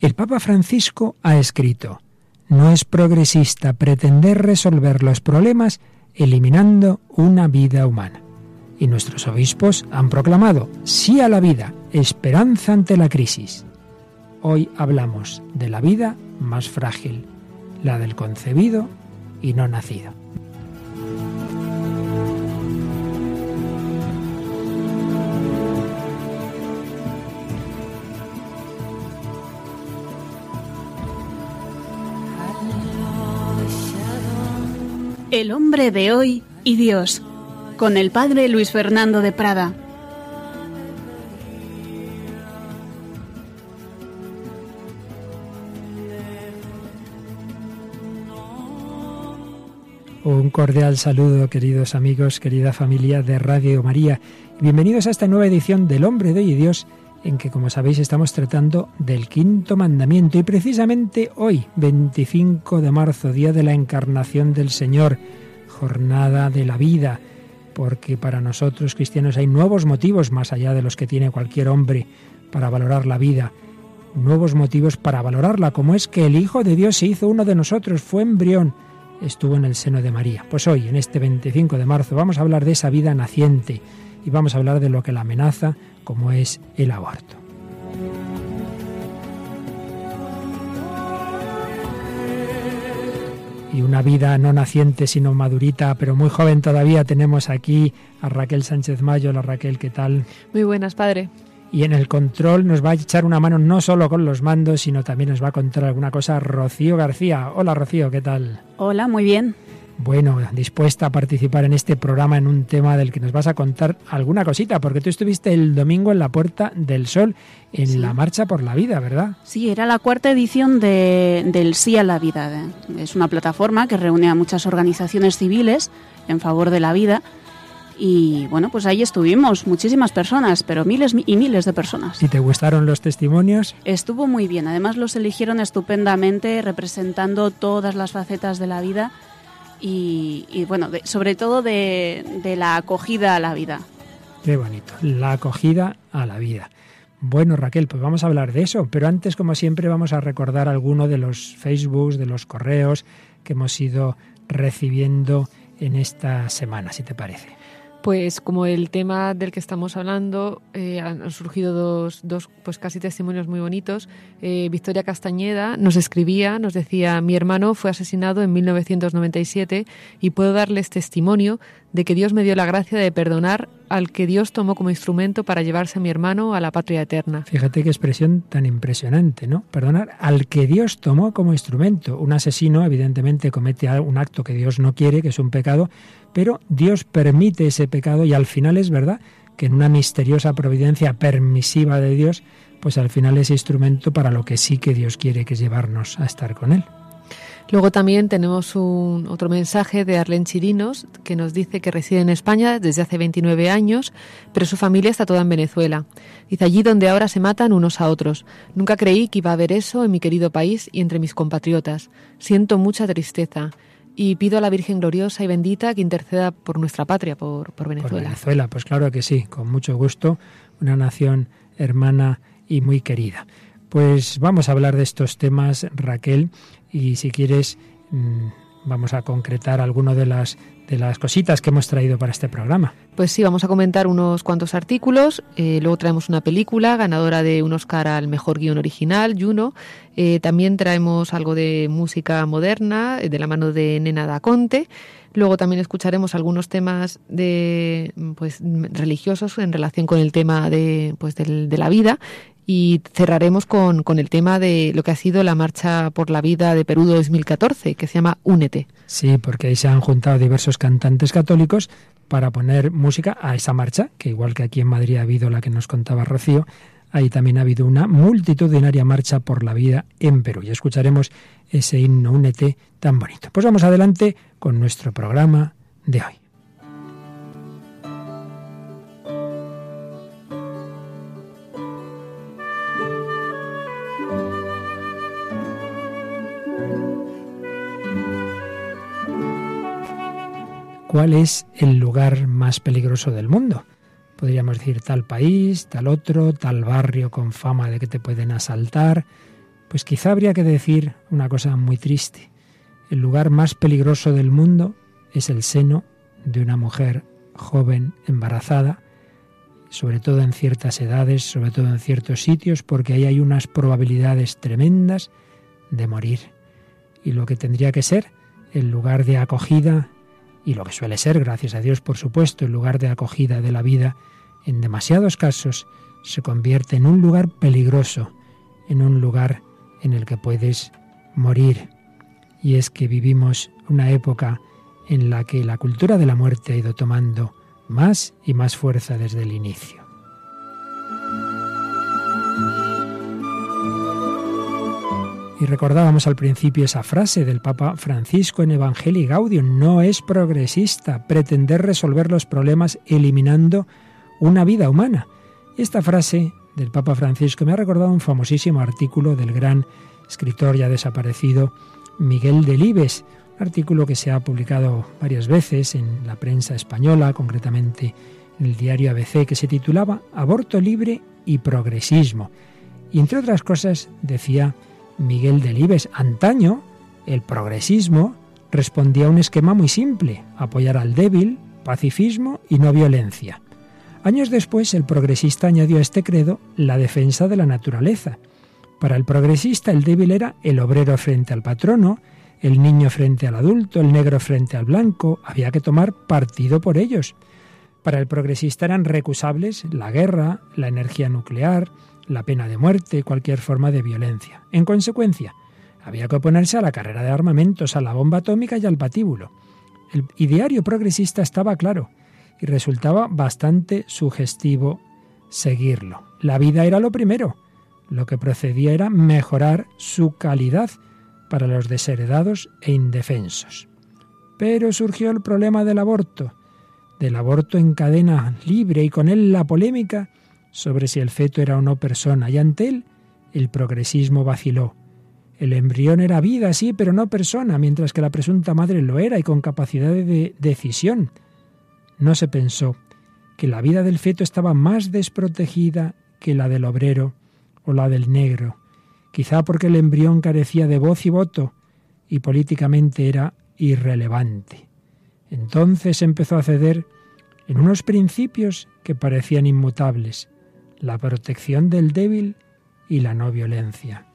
El Papa Francisco ha escrito, no es progresista pretender resolver los problemas eliminando una vida humana. Y nuestros obispos han proclamado sí a la vida, esperanza ante la crisis. Hoy hablamos de la vida más frágil, la del concebido y no nacido. El hombre de hoy y Dios, con el padre Luis Fernando de Prada. Un cordial saludo, queridos amigos, querida familia de Radio María. Bienvenidos a esta nueva edición del Hombre de hoy y Dios en que, como sabéis, estamos tratando del quinto mandamiento. Y precisamente hoy, 25 de marzo, día de la encarnación del Señor, jornada de la vida, porque para nosotros cristianos hay nuevos motivos más allá de los que tiene cualquier hombre para valorar la vida, nuevos motivos para valorarla, como es que el Hijo de Dios se hizo uno de nosotros, fue embrión, estuvo en el seno de María. Pues hoy, en este 25 de marzo, vamos a hablar de esa vida naciente y vamos a hablar de lo que la amenaza, como es el aborto. y una vida no naciente sino madurita, pero muy joven todavía. Tenemos aquí a Raquel Sánchez Mayo. La Raquel, ¿qué tal? Muy buenas, padre. Y en el control nos va a echar una mano no solo con los mandos, sino también nos va a contar alguna cosa Rocío García. Hola Rocío, ¿qué tal? Hola, muy bien bueno, dispuesta a participar en este programa en un tema del que nos vas a contar alguna cosita, porque tú estuviste el domingo en la Puerta del Sol, en la Marcha por la Vida, ¿verdad? Sí, era la cuarta edición de, del Sí a la Vida. Es una plataforma que reúne a muchas organizaciones civiles en favor de la vida. Y bueno, pues ahí estuvimos, muchísimas personas, pero miles y miles de personas. ¿Y te gustaron los testimonios? Estuvo muy bien, además los eligieron estupendamente, representando todas las facetas de la vida y, bueno, sobre todo de, de la acogida a la vida. Qué bonito, la acogida a la vida. Bueno, Raquel, pues vamos a hablar de eso, pero antes, como siempre, vamos a recordar alguno de los Facebooks, de los correos que hemos ido recibiendo en esta semana, si te parece. Pues como el tema del que estamos hablando, eh, han surgido dos, dos, pues casi testimonios muy bonitos. Eh, Victoria Castañeda nos escribía, nos decía, mi hermano fue asesinado en 1997 y puedo darles testimonio de que Dios me dio la gracia de perdonar al que Dios tomó como instrumento para llevarse a mi hermano a la patria eterna. Fíjate qué expresión tan impresionante, ¿no? Perdonar al que Dios tomó como instrumento. Un asesino evidentemente comete un acto que Dios no quiere, que es un pecado, pero Dios permite ese pecado y al final es verdad que en una misteriosa providencia permisiva de Dios, pues al final es instrumento para lo que sí que Dios quiere, que es llevarnos a estar con Él. Luego también tenemos un, otro mensaje de Arlen Chirinos que nos dice que reside en España desde hace 29 años, pero su familia está toda en Venezuela. Dice allí donde ahora se matan unos a otros. Nunca creí que iba a haber eso en mi querido país y entre mis compatriotas. Siento mucha tristeza y pido a la Virgen gloriosa y bendita que interceda por nuestra patria, por, por Venezuela. Por Venezuela, pues claro que sí, con mucho gusto, una nación hermana y muy querida. Pues vamos a hablar de estos temas, Raquel, y si quieres mm, vamos a concretar algunas de las de las cositas que hemos traído para este programa. Pues sí, vamos a comentar unos cuantos artículos, eh, luego traemos una película ganadora de un Oscar al mejor guion original, Juno, eh, también traemos algo de música moderna, eh, de la mano de Nena da Conte, luego también escucharemos algunos temas de pues religiosos en relación con el tema de pues de la vida y cerraremos con, con, el tema de lo que ha sido la Marcha por la Vida de Perú 2014, que se llama Únete. Sí, porque ahí se han juntado diversos cantantes católicos para poner música a esa marcha, que igual que aquí en Madrid ha habido la que nos contaba Rocío, ahí también ha habido una multitudinaria marcha por la vida en Perú. Y escucharemos ese himno Únete tan bonito. Pues vamos adelante con nuestro programa de hoy. Cuál es el lugar más peligroso del mundo. Podríamos decir tal país, tal otro, tal barrio con fama de que te pueden asaltar. Pues quizá habría que decir una cosa muy triste. El lugar más peligroso del mundo es el seno de una mujer joven embarazada, sobre todo en ciertas edades, sobre todo en ciertos sitios, porque ahí hay unas probabilidades tremendas de morir. Y lo que tendría que ser el lugar de acogida, y lo que suele ser, gracias a Dios por supuesto, el lugar de acogida de la vida, en demasiados casos se convierte en un lugar peligroso, en un lugar en el que puedes morir. Y es que vivimos una época en la que la cultura de la muerte ha ido tomando más y más fuerza desde el inicio. Y recordábamos al principio esa frase del Papa Francisco en Evangelii Gaudium, no es progresista pretender resolver los problemas eliminando una vida humana. Esta frase del Papa Francisco me ha recordado un famosísimo artículo del gran escritor ya desaparecido Miguel Delibes, un artículo que se ha publicado varias veces en la prensa española, concretamente en el diario ABC, que se titulaba Aborto libre y progresismo. Y entre otras cosas decía Miguel Delibes, antaño el progresismo respondía a un esquema muy simple, apoyar al débil, pacifismo y no violencia. Años después, el progresista añadió a este credo la defensa de la naturaleza. Para el progresista, el débil era el obrero frente al patrono, el niño frente al adulto, el negro frente al blanco, había que tomar partido por ellos. Para el progresista eran recusables la guerra, la energía nuclear, la pena de muerte, cualquier forma de violencia. En consecuencia, había que oponerse a la carrera de armamentos, a la bomba atómica y al patíbulo. El ideario progresista estaba claro y resultaba bastante sugestivo seguirlo. La vida era lo primero. Lo que procedía era mejorar su calidad para los desheredados e indefensos. Pero surgió el problema del aborto, del aborto en cadena libre y con él la polémica sobre si el feto era o no persona, y ante él el progresismo vaciló. El embrión era vida, sí, pero no persona, mientras que la presunta madre lo era y con capacidad de decisión. No se pensó que la vida del feto estaba más desprotegida que la del obrero o la del negro, quizá porque el embrión carecía de voz y voto y políticamente era irrelevante. Entonces empezó a ceder en unos principios que parecían inmutables, la protección del débil y la no violencia.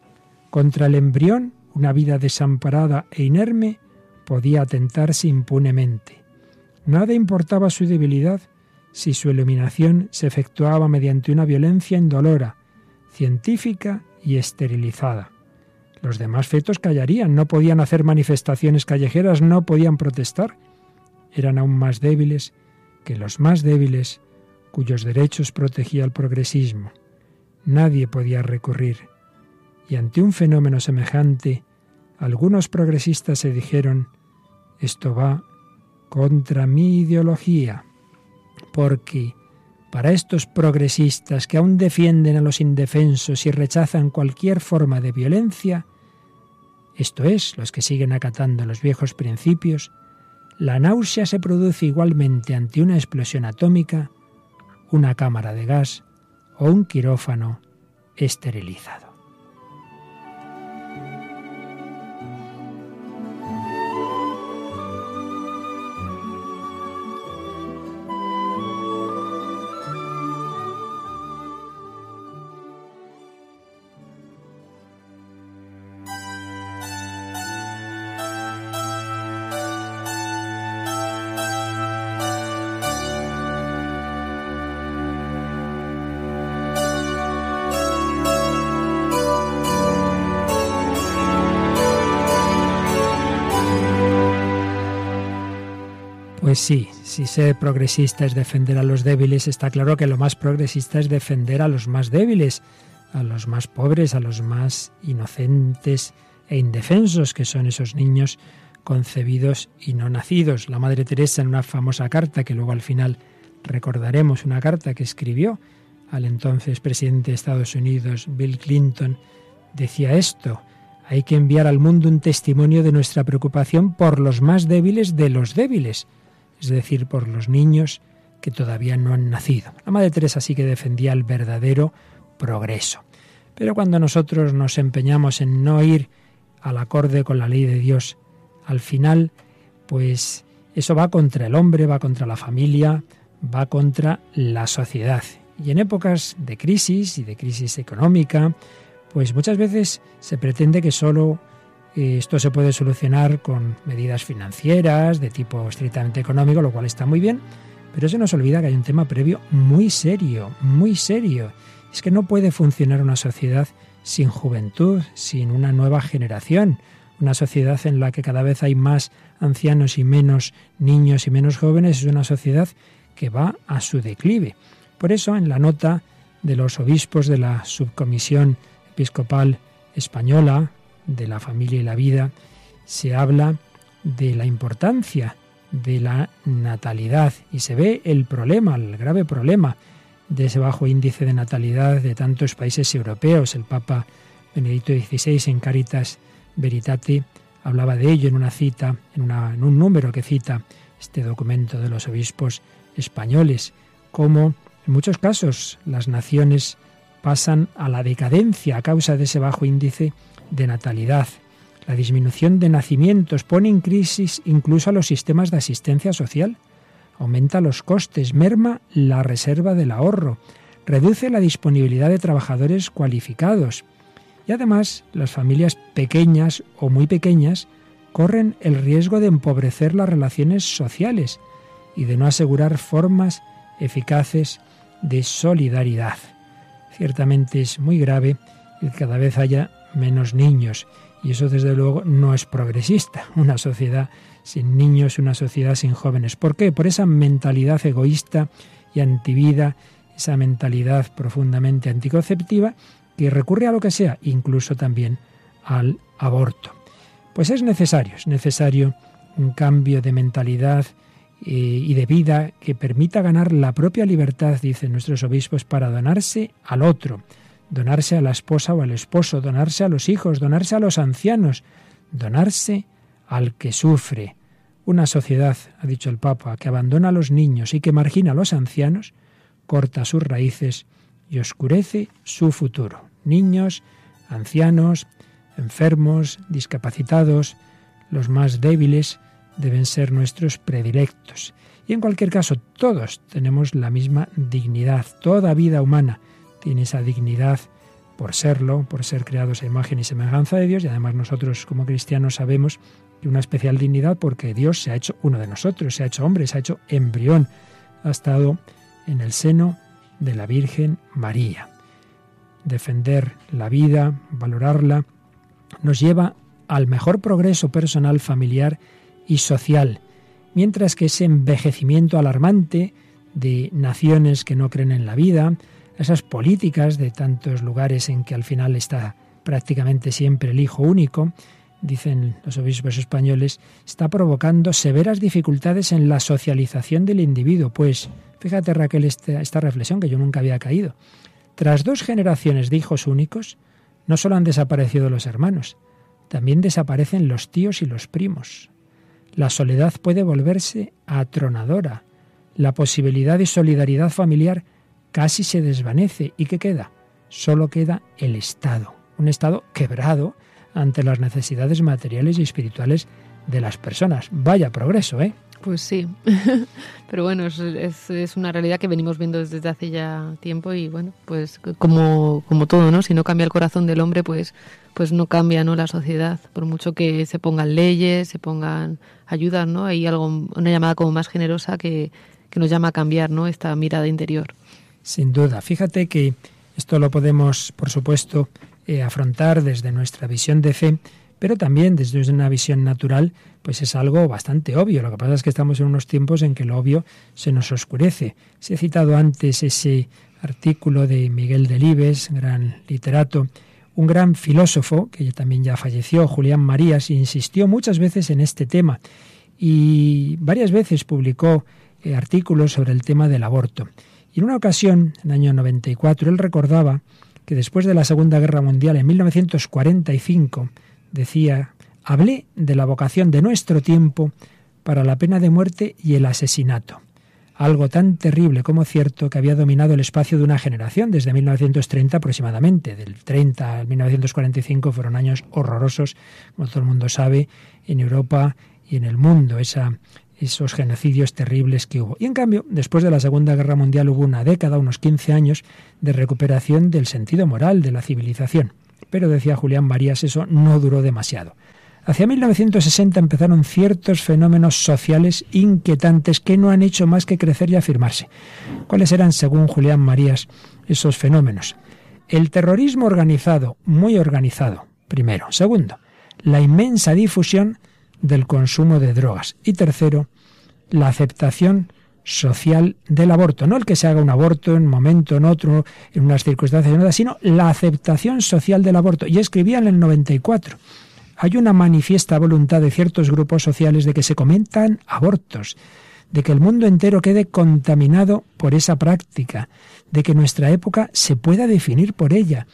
Contra el embrión, una vida desamparada e inerme podía atentarse impunemente. Nada importaba su debilidad si su eliminación se efectuaba mediante una violencia indolora, científica y esterilizada. Los demás fetos callarían, no podían hacer manifestaciones callejeras, no podían protestar. Eran aún más débiles que los más débiles cuyos derechos protegía el progresismo. Nadie podía recurrir. Y ante un fenómeno semejante, algunos progresistas se dijeron, esto va contra mi ideología, porque para estos progresistas que aún defienden a los indefensos y rechazan cualquier forma de violencia, esto es, los que siguen acatando los viejos principios, la náusea se produce igualmente ante una explosión atómica, una cámara de gas o un quirófano esterilizado. Pues sí, si ser progresista es defender a los débiles, está claro que lo más progresista es defender a los más débiles, a los más pobres, a los más inocentes e indefensos, que son esos niños concebidos y no nacidos. La Madre Teresa en una famosa carta, que luego al final recordaremos, una carta que escribió al entonces presidente de Estados Unidos, Bill Clinton, decía esto, hay que enviar al mundo un testimonio de nuestra preocupación por los más débiles de los débiles es decir, por los niños que todavía no han nacido. La Madre Teresa sí que defendía el verdadero progreso. Pero cuando nosotros nos empeñamos en no ir al acorde con la ley de Dios, al final, pues eso va contra el hombre, va contra la familia, va contra la sociedad. Y en épocas de crisis y de crisis económica, pues muchas veces se pretende que solo esto se puede solucionar con medidas financieras de tipo estrictamente económico, lo cual está muy bien, pero se nos olvida que hay un tema previo muy serio, muy serio. Es que no puede funcionar una sociedad sin juventud, sin una nueva generación, una sociedad en la que cada vez hay más ancianos y menos niños y menos jóvenes, es una sociedad que va a su declive. Por eso, en la nota de los obispos de la Subcomisión Episcopal Española de la Familia y la Vida, se habla de la importancia de la natalidad y se ve el problema, el grave problema de ese bajo índice de natalidad de tantos países europeos. El Papa Benedicto XVI en Caritas Veritate hablaba de ello en una cita, en, en un número que cita este documento de los obispos españoles, como en muchos casos las naciones pasan a la decadencia a causa de ese bajo índice de natalidad. La disminución de nacimientos pone en crisis incluso a los sistemas de asistencia social, aumenta los costes, merma la reserva del ahorro, reduce la disponibilidad de trabajadores cualificados y además las familias pequeñas o muy pequeñas corren el riesgo de empobrecer las relaciones sociales y de no asegurar formas eficaces de solidaridad. Ciertamente es muy grave el que cada vez haya menos niños y eso desde luego no es progresista. Una sociedad sin niños, una sociedad sin jóvenes. ¿Por qué? Por esa mentalidad egoísta y antivida, esa mentalidad profundamente anticonceptiva que recurre a lo que sea, incluso también al aborto. Pues es necesario, es necesario un cambio de mentalidad eh, y de vida que permita ganar la propia libertad, dicen nuestros obispos, para donarse al otro, donarse a la esposa o al esposo, donarse a los hijos, donarse a los ancianos, donarse al que sufre. Una sociedad, ha dicho el Papa, que abandona a los niños y que margina a los ancianos, corta sus raíces y oscurece su futuro. Niños, ancianos, enfermos, discapacitados, los más débiles, deben ser nuestros predilectos. Y en cualquier caso, todos tenemos la misma dignidad. Toda vida humana tiene esa dignidad por serlo, por ser creados a imagen y semejanza de Dios. Y además nosotros como cristianos sabemos que una especial dignidad porque Dios se ha hecho uno de nosotros, se ha hecho hombre, se ha hecho embrión. Ha estado en el seno de la Virgen María. Defender la vida, valorarla, nos lleva al mejor progreso personal, familiar y social, mientras que ese envejecimiento alarmante de naciones que no creen en la vida, esas políticas de tantos lugares en que al final está prácticamente siempre el hijo único, dicen los obispos españoles, está provocando severas dificultades en la socialización del individuo. Pues fíjate Raquel esta, esta reflexión que yo nunca había caído. Tras dos generaciones de hijos únicos, no solo han desaparecido los hermanos, también desaparecen los tíos y los primos. La soledad puede volverse atronadora. La posibilidad de solidaridad familiar casi se desvanece. ¿Y qué queda? Solo queda el Estado. Un Estado quebrado ante las necesidades materiales y espirituales de las personas. Vaya progreso, ¿eh? Pues sí, pero bueno, es, una realidad que venimos viendo desde hace ya tiempo y bueno, pues como, como todo, ¿no? Si no cambia el corazón del hombre, pues, pues no cambia ¿no? la sociedad, por mucho que se pongan leyes, se pongan ayudas, ¿no? Hay algo, una llamada como más generosa que, que nos llama a cambiar, ¿no? Esta mirada interior. Sin duda, fíjate que esto lo podemos, por supuesto, eh, afrontar desde nuestra visión de fe, pero también desde una visión natural, pues es algo bastante obvio. Lo que pasa es que estamos en unos tiempos en que lo obvio se nos oscurece. Se ha citado antes ese artículo de Miguel Delibes, gran literato, un gran filósofo, que también ya falleció, Julián Marías, insistió muchas veces en este tema y varias veces publicó eh, artículos sobre el tema del aborto. Y en una ocasión, en el año 94, él recordaba que después de la Segunda Guerra Mundial, en 1945, decía, hablé de la vocación de nuestro tiempo para la pena de muerte y el asesinato. algo tan terrible como cierto que había dominado el espacio de una generación desde 1930 aproximadamente. Del 30 al 1945 fueron años horrorosos, como todo el mundo sabe, en Europa y en el mundo, esa, esos genocidios terribles que hubo. Y en cambio, después de la Segunda Guerra Mundial hubo una década, unos 15 años, de recuperación del sentido moral de la civilización. Pero decía Julián Marías, eso no duró demasiado. Hacia 1960 empezaron ciertos fenómenos sociales inquietantes que no han hecho más que crecer y afirmarse. ¿Cuáles eran, según Julián Marías, esos fenómenos? El terrorismo organizado, muy organizado, primero. Segundo, la inmensa difusión del consumo de drogas. Y tercero, la aceptación social del aborto. No el que se haga un aborto en un momento, en otro, en unas circunstancias, sino la aceptación social del aborto. Y escribía en el 94 hay una manifiesta voluntad de ciertos grupos sociales de que se comentan abortos, de que el mundo entero quede contaminado por esa práctica, de que nuestra época se pueda definir por ella,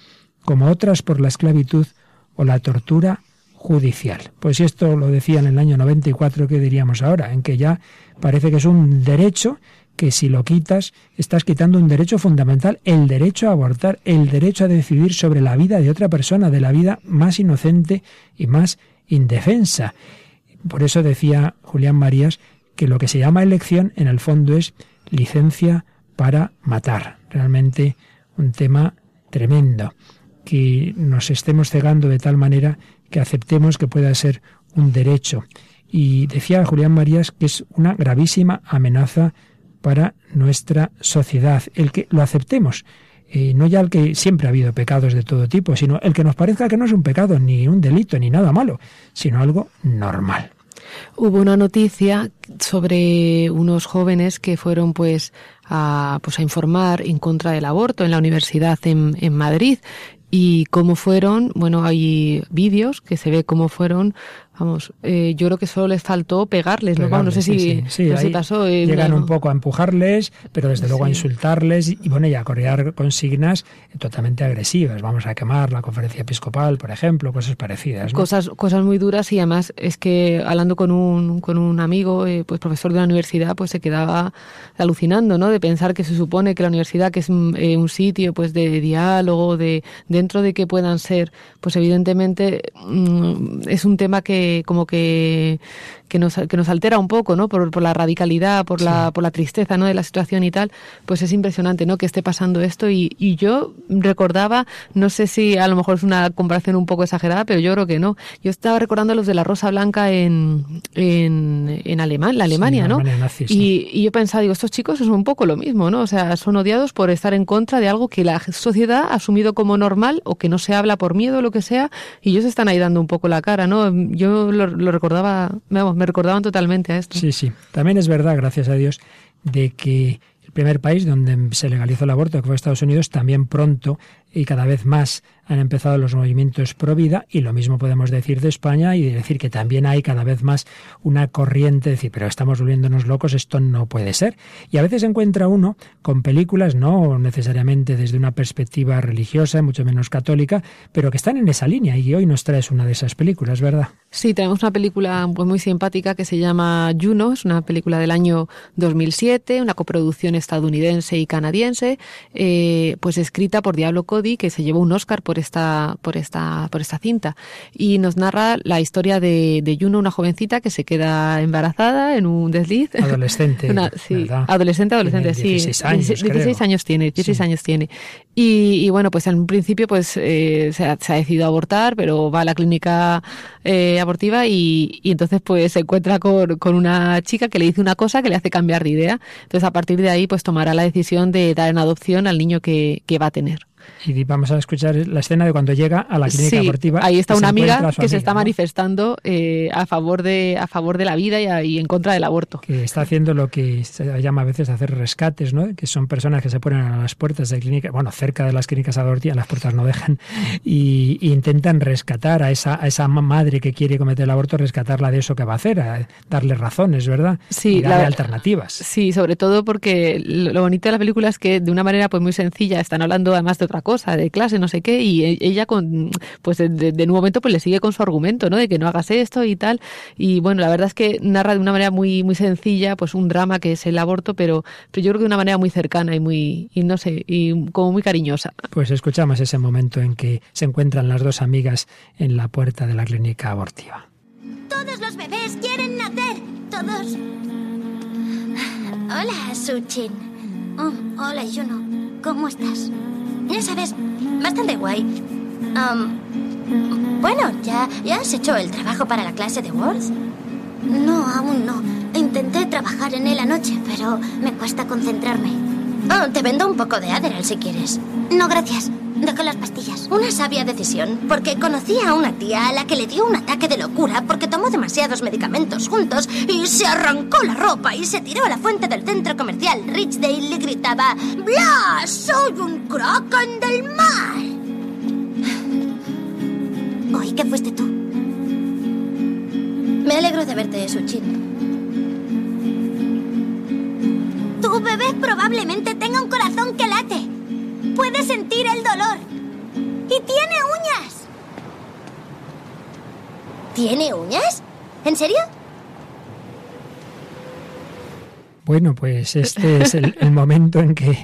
como otras por la esclavitud o la tortura judicial. Pues si esto lo decía en el año 94, ¿qué diríamos ahora? En que ya parece que es un derecho que si lo quitas, estás quitando un derecho fundamental, el derecho a abortar, el derecho a decidir sobre la vida de otra persona, de la vida más inocente y más indefensa. Por eso decía Julián Marías que lo que se llama elección en el fondo es licencia para matar. Realmente un tema tremendo, que nos estemos cegando de tal manera que aceptemos que pueda ser un derecho. Y decía Julián Marías que es una gravísima amenaza para nuestra sociedad, el que lo aceptemos. Eh, no ya el que siempre ha habido pecados de todo tipo, sino el que nos parezca que no es un pecado, ni un delito, ni nada malo, sino algo normal. Hubo una noticia sobre unos jóvenes que fueron pues a, pues a informar en contra del aborto en la universidad en, en Madrid y cómo fueron, bueno, hay vídeos que se ve cómo fueron Vamos, eh, yo creo que solo les faltó pegarles, ¿no? no sé si, pasó. llegan un poco a empujarles, pero desde luego a insultarles y, bueno, y a corear consignas totalmente agresivas. Vamos a quemar la conferencia episcopal, por ejemplo, cosas parecidas. Cosas, cosas muy duras y además es que hablando con un, con un amigo, eh, pues profesor de la universidad, pues se quedaba alucinando, ¿no? De pensar que se supone que la universidad, que es un, eh, un sitio pues de diálogo, de dentro de que puedan ser, pues evidentemente mm, es un tema que como que que nos, que nos altera un poco, ¿no? Por, por la radicalidad, por, la, por la tristeza, ¿no? De la situación y tal, pues es impresionante, ¿no? Que esté pasando esto y, y yo recordaba, no sé si a lo mejor es una comparación un poco exagerada, pero yo creo que no. Yo estaba recordando los de la Rosa Blanca en, en, en Alemania, la Alemania, ¿no? y, y, yo pensaba, digo, estos chicos son un poco lo mismo, ¿no? O sea, son odiados por estar en contra de algo que la sociedad ha asumido como normal o que no se habla por miedo o lo que sea, y ellos están ahí dando un poco la cara, ¿no? Yo lo, recordaba, me recordaban totalmente a esto. Sí, sí. También es verdad, gracias a Dios, de que el primer país donde se legalizó el aborto, que fue Estados Unidos, también pronto y cada vez más han empezado los movimientos pro vida y lo mismo podemos decir de España y decir que también hay cada vez más una corriente de decir, pero estamos volviéndonos locos, esto no puede ser. Y a veces encuentra uno con películas, no necesariamente desde una perspectiva religiosa, mucho menos católica, pero que están en esa línea y hoy nos traes una de esas películas, ¿verdad? Sí, tenemos una película pues, muy simpática que se llama Juno, es una película del año 2007, una coproducción estadounidense y canadiense, eh, pues escrita por Diablo Cody, que se llevó un Oscar por esta, por esta, por esta cinta. Y nos narra la historia de, de Juno, una jovencita que se queda embarazada en un desliz. Adolescente. sí, adolescente, adolescente, sí. 16 años, 16, años tiene, 16 años tiene. Y, y, bueno, pues en un principio pues eh, se, ha, se, ha, decidido abortar, pero va a la clínica eh, abortiva y, y, entonces pues se encuentra con, con, una chica que le dice una cosa que le hace cambiar de idea. Entonces a partir de ahí pues tomará la decisión de dar en adopción al niño que, que va a tener. Y vamos a escuchar la escena de cuando llega a la clínica sí, abortiva. Ahí está una amiga que se está ¿no? manifestando eh, a favor de a favor de la vida y, a, y, en contra del aborto. Que está haciendo lo que se llama a veces hacer rescates, ¿no? Que son personas que se ponen a las puertas de clínicas, bueno, cerca de las clínicas abortivas, las puertas no dejan, y, y, intentan rescatar a esa, a esa madre que quiere cometer el aborto, rescatarla de eso que va a hacer, a darle razones, ¿verdad? Sí, y darle la, alternativas. Sí, sobre todo porque lo bonito de la película es que de una manera pues muy sencilla están hablando además de otra cosa, de clase, no sé qué, y e, ella con, pues de, de, un momento pues le sigue con su argumento, ¿no? De que no hagas esto y tal. Y bueno, la verdad es que narra de una manera muy, muy sencilla, pues un drama que es el aborto, pero, pero yo creo que de una manera muy cercana y muy, y no sé, y como muy cariñosa. Pues escuchamos ese momento en que se encuentran las dos amigas en la puerta de la clínica abortiva. Todos los bebés quieren nacer, todos. Hola, Suchin. Oh, hola, Juno. ¿Cómo estás? Ya sabes, bastante guay. bueno, ¿ya, ¿ya has hecho el trabajo para la clase de Words? No, aún no. Intenté trabajar en él anoche, pero me cuesta concentrarme. Oh, te vendo un poco de Adderall si quieres. No, gracias. Dejo las pastillas. Una sabia decisión, porque conocí a una tía a la que le dio un ataque de locura porque tomó demasiados medicamentos juntos y se arrancó la ropa y se tiró a la fuente del centro comercial Richdale y le gritaba ¡Bla! ¡Soy un kraken del mar! Oí que fuiste tú. Me alegro de verte, Suchin. Tu bebé probablemente tenga un corazón que late. Puede sentir el dolor. Y tiene uñas. ¿Tiene uñas? ¿En serio? Bueno, pues este es el, momento en que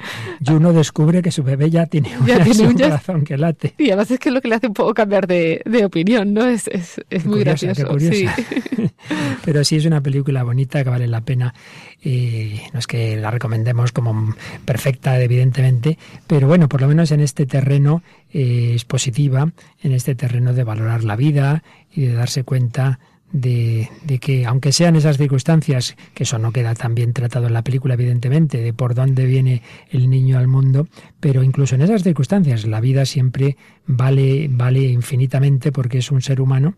Juno descubre que su bebé ya tiene, un corazón que late. Y además es que es lo que le hace un poco cambiar de, opinión, ¿no? Es, muy gracioso. Pero sí es una película bonita que vale la pena. Y no es que la recomendemos como perfecta, evidentemente, pero bueno, por lo menos en este terreno eh, es positiva, en este terreno de valorar la vida y de darse cuenta de, que, aunque sean esas circunstancias, que eso no queda tan bien tratado en la película, evidentemente, de por dónde viene el niño al mundo, pero incluso en esas circunstancias la vida siempre vale, vale infinitamente porque es un ser humano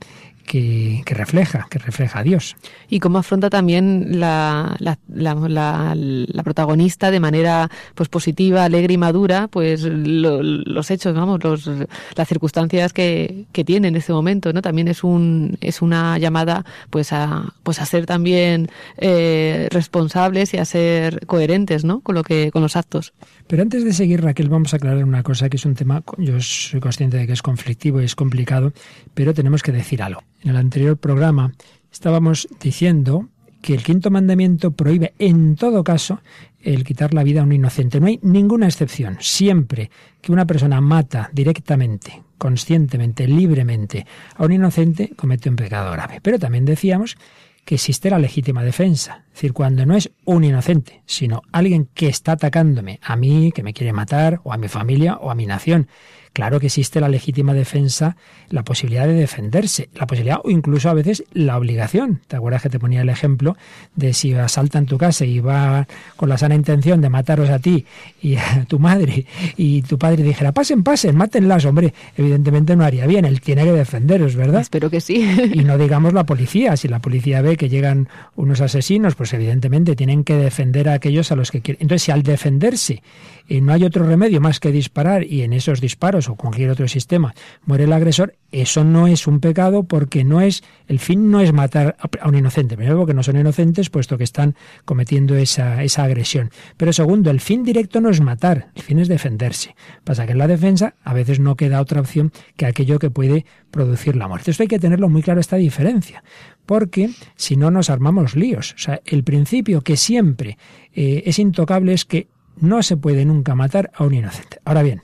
que, refleja, que refleja a Dios. Y cómo afronta también la, la, la, protagonista de manera pues positiva, alegre y madura, pues los hechos, vamos, los, las circunstancias que, que tiene en ese momento, ¿no? También es un es una llamada pues a pues a ser también eh, responsables y a ser coherentes, ¿no? Con lo que con los actos. Pero antes de seguir, Raquel, vamos a aclarar una cosa que es un tema, yo soy consciente de que es conflictivo y es complicado, pero tenemos que decir algo. En el anterior programa estábamos diciendo que el quinto mandamiento prohíbe en todo caso el quitar la vida a un inocente. No hay ninguna excepción. Siempre que una persona mata directamente, conscientemente, libremente a un inocente, comete un pecado grave. Pero también decíamos que existe la legítima defensa. Es decir, cuando no es un inocente, sino alguien que está atacándome a mí, que me quiere matar, o a mi familia, o a mi nación. Claro que existe la legítima defensa, la posibilidad de defenderse, la posibilidad o incluso a veces la obligación. ¿Te acuerdas que te ponía el ejemplo de si asaltan tu casa y va con la sana intención de mataros a ti y a tu madre y tu padre dijera, pasen, pasen, mátenlas, hombre, evidentemente no haría bien, él tiene que defenderos, ¿verdad? Espero que sí. y no digamos la policía, si la policía ve que llegan unos asesinos, pues evidentemente tienen que defender a aquellos a los que quieren. Entonces, si al defenderse y no hay otro remedio más que disparar y en esos disparos o cualquier otro sistema muere el agresor, eso no es un pecado porque no es el fin no es matar a un inocente, primero porque no son inocentes puesto que están cometiendo esa, esa agresión. Pero segundo, el fin directo no es matar, el fin es defenderse. Pasa que en la defensa a veces no queda otra opción que aquello que puede producir la muerte. Esto hay que tenerlo muy claro esta diferencia, porque si no nos armamos líos. O sea, el principio que siempre eh, es intocable es que no se puede nunca matar a un inocente. Ahora bien,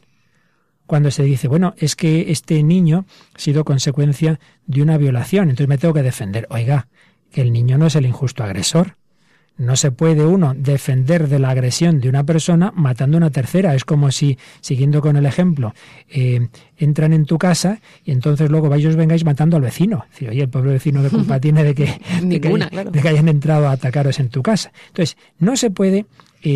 cuando se dice, bueno, es que este niño ha sido consecuencia de una violación, entonces me tengo que defender. Oiga, que el niño no es el injusto agresor. No se puede uno defender de la agresión de una persona matando a una tercera. Es como si, siguiendo con el ejemplo, eh, entran en tu casa y entonces luego vais os vengáis matando al vecino. Decir, oye, el pobre vecino de culpa tiene de que, de que hayan entrado a atacaros en tu casa. Entonces, no se puede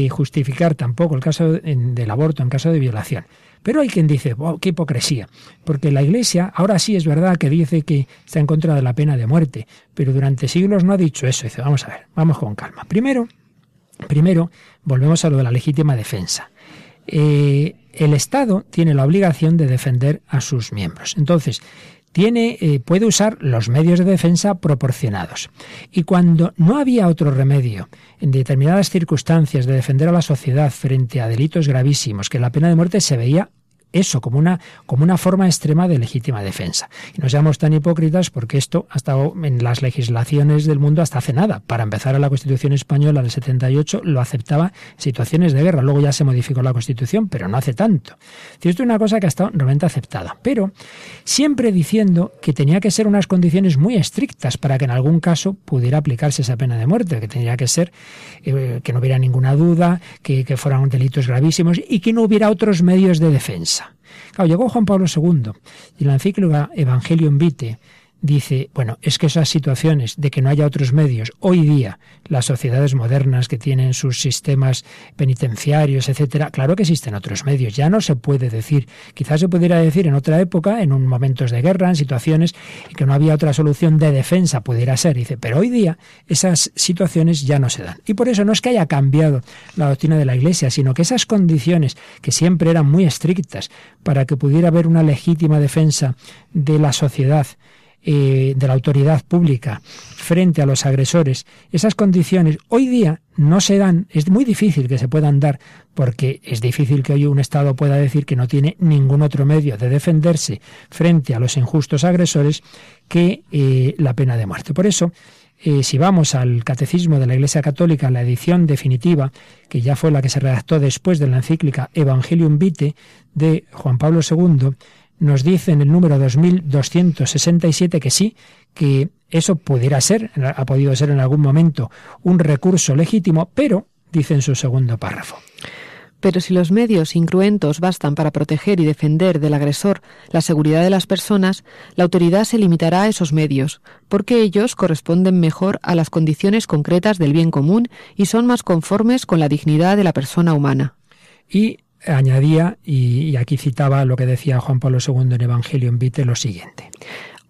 justificar tampoco el caso del aborto en caso de violación. Pero hay quien dice, qué hipocresía, porque la Iglesia ahora sí es verdad que dice que está en contra de la pena de muerte, pero durante siglos no ha dicho eso. Dice, vamos a ver, vamos con calma. Primero, primero volvemos a lo de la legítima defensa. Eh, el Estado tiene la obligación de defender a sus miembros. Entonces, tiene, eh, puede usar los medios de defensa proporcionados. Y cuando no había otro remedio, en determinadas circunstancias, de defender a la sociedad frente a delitos gravísimos, que la pena de muerte se veía eso como una, como una forma extrema de legítima defensa. Y no seamos tan hipócritas porque esto ha estado en las legislaciones del mundo hasta hace nada. Para empezar, a la Constitución española del 78 lo aceptaba situaciones de guerra. Luego ya se modificó la Constitución, pero no hace tanto. Esto es una cosa que ha estado realmente aceptada. Pero siempre diciendo que tenía que ser unas condiciones muy estrictas para que en algún caso pudiera aplicarse esa pena de muerte, que tenía que ser eh, que no hubiera ninguna duda, que, que fueran delitos gravísimos y que no hubiera otros medios de defensa. Claro, llegó Juan Pablo II y la encíclica Evangelium Vitae dice, bueno, es que esas situaciones de que no haya otros medios, hoy día las sociedades modernas que tienen sus sistemas penitenciarios, etcétera, claro que existen otros medios, ya no se puede decir, quizás se pudiera decir en otra época, en un momentos de guerra, en situaciones y que no había otra solución de defensa, pudiera ser, dice, pero hoy día esas situaciones ya no se dan. Y por eso no es que haya cambiado la doctrina de la Iglesia, sino que esas condiciones que siempre eran muy estrictas para que pudiera haber una legítima defensa de la sociedad, eh, de la autoridad pública frente a los agresores, esas condiciones hoy día no se dan, es muy difícil que se puedan dar, porque es difícil que hoy un Estado pueda decir que no tiene ningún otro medio de defenderse frente a los injustos agresores que eh, la pena de muerte. Por eso, eh, si vamos al Catecismo de la Iglesia Católica, la edición definitiva, que ya fue la que se redactó después de la encíclica Evangelium Vitae de Juan Pablo II, nos dice en el número 2267 que sí, que eso pudiera ser, ha podido ser en algún momento un recurso legítimo, pero, dice en su segundo párrafo. Pero si los medios incruentos bastan para proteger y defender del agresor la seguridad de las personas, la autoridad se limitará a esos medios, porque ellos corresponden mejor a las condiciones concretas del bien común y son más conformes con la dignidad de la persona humana. Y añadía, y, aquí citaba lo que decía Juan Pablo II en Evangelio en Vite, lo siguiente.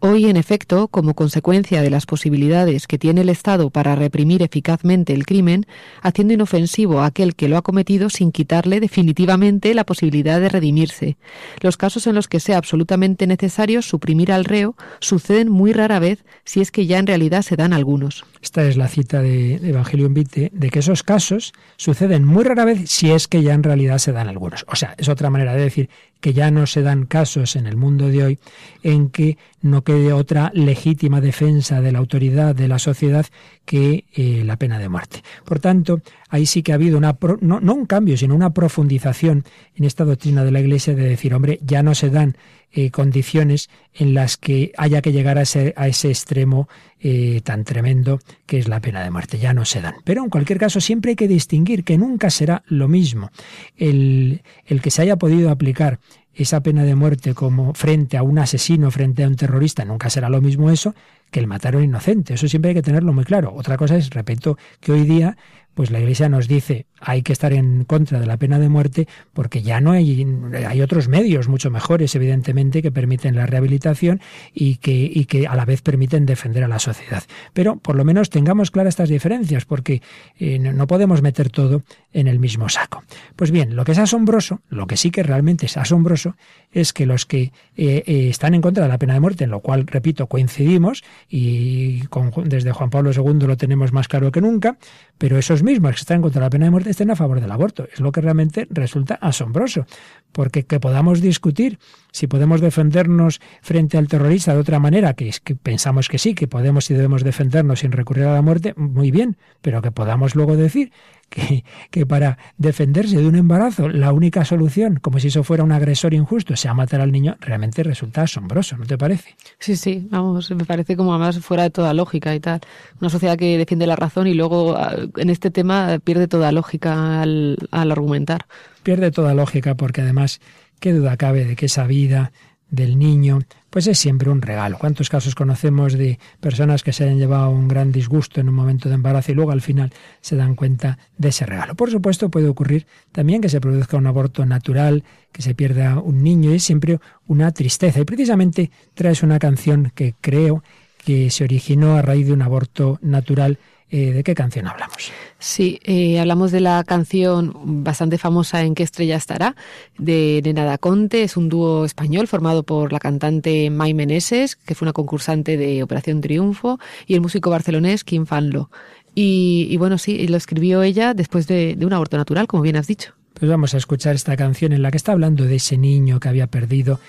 Hoy, en efecto, como consecuencia de las posibilidades que tiene el Estado para reprimir eficazmente el crimen, haciendo inofensivo a aquel que lo ha cometido sin quitarle definitivamente la posibilidad de redimirse, los casos en los que sea absolutamente necesario suprimir al reo suceden muy rara vez, si es que ya en realidad se dan algunos. Esta es la cita de, Evangelio en Vite, de que esos casos suceden muy rara vez, si es que ya en realidad se dan algunos. O sea, es otra manera de decir que ya no se dan casos en el mundo de hoy en que no quede otra legítima defensa de la autoridad de la sociedad que eh, la pena de muerte. Por tanto, ahí sí que ha habido una no, un cambio, sino una profundización en esta doctrina de la Iglesia de decir, hombre, ya no se dan eh, condiciones en las que haya que llegar a ese, a ese extremo eh, tan tremendo que es la pena de muerte. Ya no se dan. Pero en cualquier caso siempre hay que distinguir que nunca será lo mismo el, el que se haya podido aplicar esa pena de muerte como frente a un asesino, frente a un terrorista, nunca será lo mismo eso que el matar a un inocente. Eso siempre hay que tenerlo muy claro. Otra cosa es, repito, que hoy día pues la Iglesia nos dice hay que estar en contra de la pena de muerte porque ya no hay, hay otros medios mucho mejores, evidentemente, que permiten la rehabilitación y que, y que a la vez permiten defender a la sociedad. Pero por lo menos tengamos claras estas diferencias porque eh, no podemos meter todo en el mismo saco. Pues bien, lo que es asombroso, lo que sí que realmente es asombroso, es que los que eh, eh, están en contra de la pena de muerte, en lo cual, repito, coincidimos y desde Juan Pablo II lo tenemos más claro que nunca, pero esos mismos que están contra la pena de muerte estén a favor del aborto. Es lo que realmente resulta asombroso, porque que podamos discutir si podemos defendernos frente al terrorista de otra manera, que es que pensamos que sí, que podemos y debemos defendernos sin recurrir a la muerte, muy bien, pero que podamos luego decir que, que, para defenderse de un embarazo la única solución, como si eso fuera un agresor injusto, sea matar al niño, realmente resulta asombroso, ¿no te parece? Sí, sí, vamos, me parece como además fuera de toda lógica y tal. Una sociedad que defiende la razón y luego ah, en este tema pierde toda lógica al, al argumentar. Pierde toda lógica porque además, qué duda cabe de que esa vida del niño, pues es siempre un regalo. ¿Cuántos casos conocemos de personas que se han llevado un gran disgusto en un momento de embarazo y luego al final se dan cuenta de ese regalo? Por supuesto, puede ocurrir también que se produzca un aborto natural, que se pierda un niño, y es siempre una tristeza. Y precisamente traes una canción que creo que se originó a raíz de un aborto natural eh, ¿De qué canción hablamos? Sí, eh, hablamos de la canción bastante famosa En qué estrella estará, de Nena Conte. Es un dúo español formado por la cantante May Meneses, que fue una concursante de Operación Triunfo, y el músico barcelonés Kim Fanlo. Y, bueno, sí, lo escribió ella después de un aborto natural, como bien has dicho. Pues vamos a escuchar esta canción en la que está hablando de ese niño que había perdido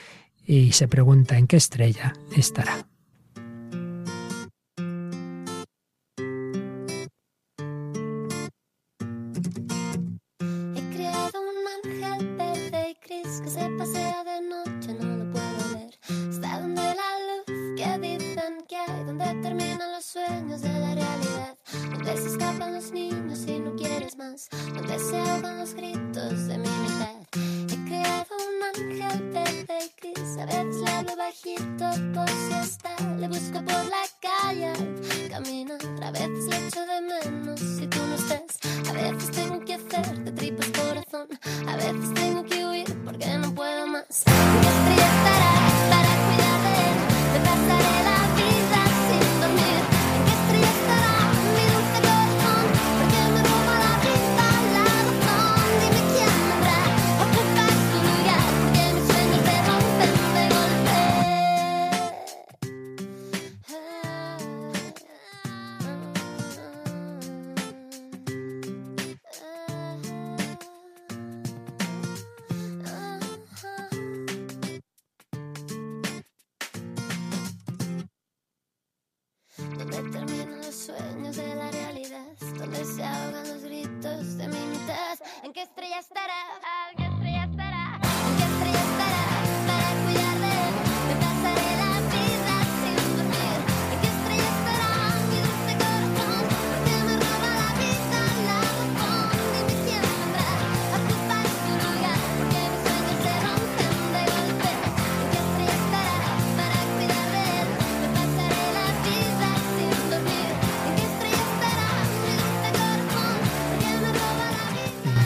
y se pregunta en qué estrella estará.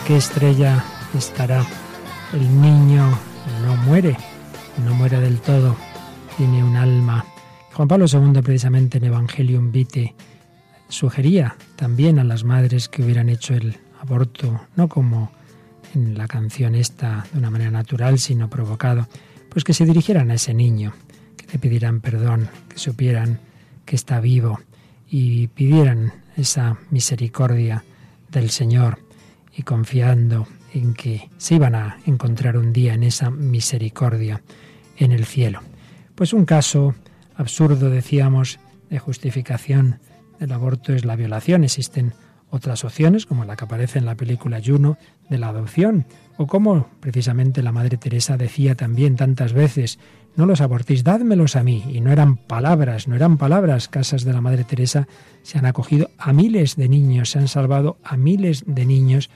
Qué estrella estará. El niño no muere, no muere del todo, tiene un alma. Juan Pablo II, precisamente en Evangelium Vitae, sugería también a las madres que hubieran hecho el aborto, no como en la canción esta de una manera natural, sino provocado, pues que se dirigieran a ese niño, que le pidieran perdón, que supieran que está vivo y pidieran esa misericordia del Señor y confiando en que se iban a encontrar un día en esa misericordia en el cielo. Pues un caso absurdo, decíamos, de justificación del aborto es la violación. Existen otras opciones, como la que aparece en la película Juno, de la adopción, o como precisamente la Madre Teresa decía también tantas veces, no los abortéis, dádmelos a mí. Y no eran palabras, no eran palabras. Casas de la Madre Teresa se han acogido a miles de niños, se han salvado a miles de niños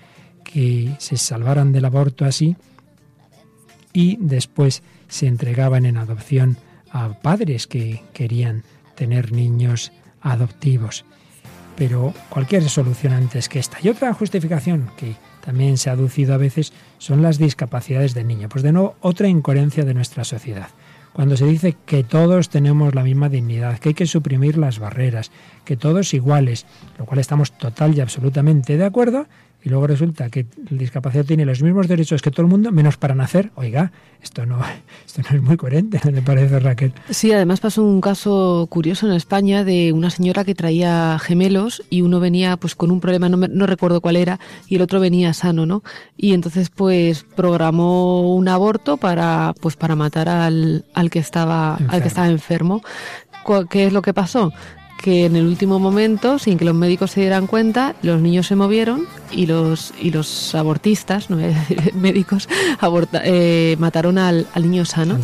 que se salvaran del aborto así y después se entregaban en adopción a padres que querían tener niños adoptivos. Pero cualquier solución antes que esta. Y otra justificación que también se ha aducido a veces son las discapacidades del niño. Pues de nuevo, otra incoherencia de nuestra sociedad. Cuando se dice que todos tenemos la misma dignidad, que hay que suprimir las barreras, que todos iguales, lo cual estamos total y absolutamente de acuerdo, y luego resulta que el discapacidad tiene los mismos derechos que todo el mundo, menos para nacer, oiga, esto no, esto no es muy coherente, ¿no le parece, Raquel? Sí, además pasó un caso curioso en España de una señora que traía gemelos y uno venía pues con un problema, no, no recuerdo cuál era, y el otro venía sano, ¿no? Y entonces pues programó un aborto para pues para matar al, al que estaba al que estaba enfermo. ¿Qué es lo que pasó? Que en el último momento, sin que los médicos se dieran cuenta, los niños se movieron y los, y los abortistas, no médicos, eh, mataron al, niño sano.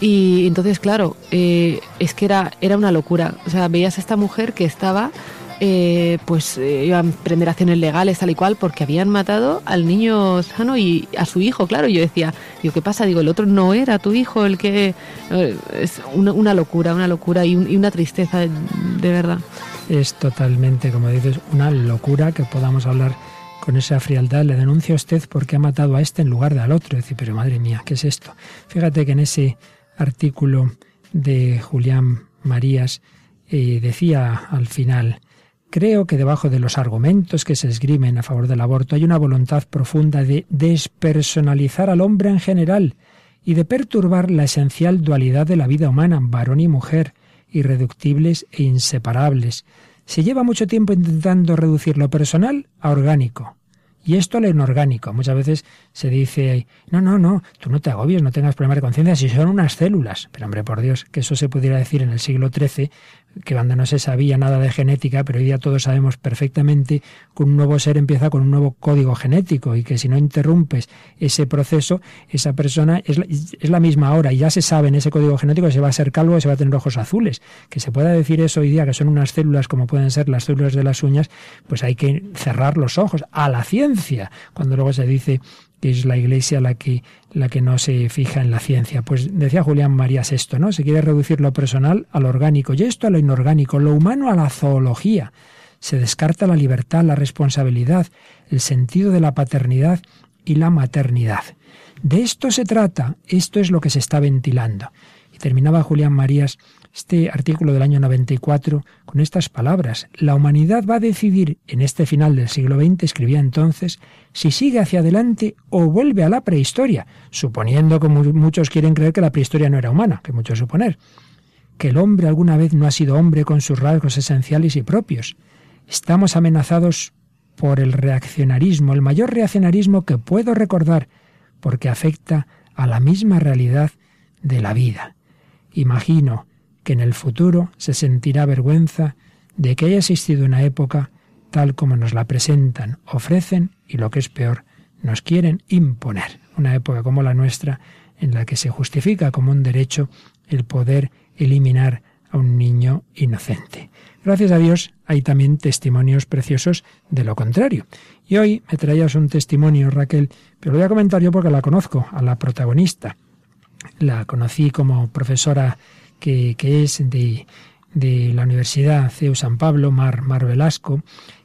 Y entonces, claro, eh, es que era, era una locura. O sea, veías a esta mujer que estaba eh, pues eh, iban a prender acciones legales tal y cual porque habían matado al niño sano y a su hijo, claro. Yo decía, digo, ¿qué pasa? Digo, el otro no era tu hijo, el que... Eh, es una, locura, una locura y, una tristeza de verdad. Es totalmente, como dices, una locura que podamos hablar con esa frialdad. Le denuncia a usted porque ha matado a este en lugar de al otro. Decir, pero madre mía, ¿qué es esto? Fíjate que en ese artículo de Julián Marías decía al final, Creo que debajo de los argumentos que se esgrimen a favor del aborto hay una voluntad profunda de despersonalizar al hombre en general y de perturbar la esencial dualidad de la vida humana, varón y mujer, irreductibles e inseparables. Se lleva mucho tiempo intentando reducir lo personal a orgánico Y esto lo inorgánico. Muchas veces se dice, no, no, no, tú no te agobies, no tengas problemas de conciencia, si son unas células. Pero hombre, por Dios, que eso se pudiera decir en el siglo XIII, que cuando no se sabía nada de genética, pero hoy día todos sabemos perfectamente que un nuevo ser empieza con un nuevo código genético y que si no interrumpes ese proceso, esa persona es la, es la misma hora y ya se sabe en ese código genético que se va a ser calvo, se va a tener ojos azules. Que se pueda decir eso hoy día, que son unas células como pueden ser las células de las uñas, pues hay que cerrar los ojos a la ciencia, cuando luego se dice que es la Iglesia la que, la que no se fija en la ciencia. Pues decía Julián Marías esto, ¿no? Se quiere reducir lo personal a lo orgánico y esto a lo inorgánico, lo humano a la zoología. Se descarta la libertad, la responsabilidad, el sentido de la paternidad y la maternidad. De esto se trata, esto es lo que se está ventilando. Y terminaba Julián Marías este artículo del año 94 con estas palabras. La humanidad va a decidir en este final del siglo XX, escribía entonces, si sigue hacia adelante o vuelve a la prehistoria, suponiendo como muchos quieren creer que la prehistoria no era humana, que mucho suponer, que el hombre alguna vez no ha sido hombre con sus rasgos esenciales y propios. Estamos amenazados por el reaccionarismo, el mayor reaccionarismo que puedo recordar, porque afecta a la misma realidad de la vida. Imagino que en el futuro se sentirá vergüenza de que haya existido una época tal como nos la presentan, ofrecen y lo que es peor, nos quieren imponer. Una época como la nuestra en la que se justifica como un derecho el poder eliminar a un niño inocente. Gracias a Dios hay también testimonios preciosos de lo contrario. Y hoy me traías un testimonio, Raquel, pero lo voy a comentar yo porque la conozco, a la protagonista. La conocí como profesora que, es de, de, la Universidad CEU San Pablo, Mar, Mar Velasco,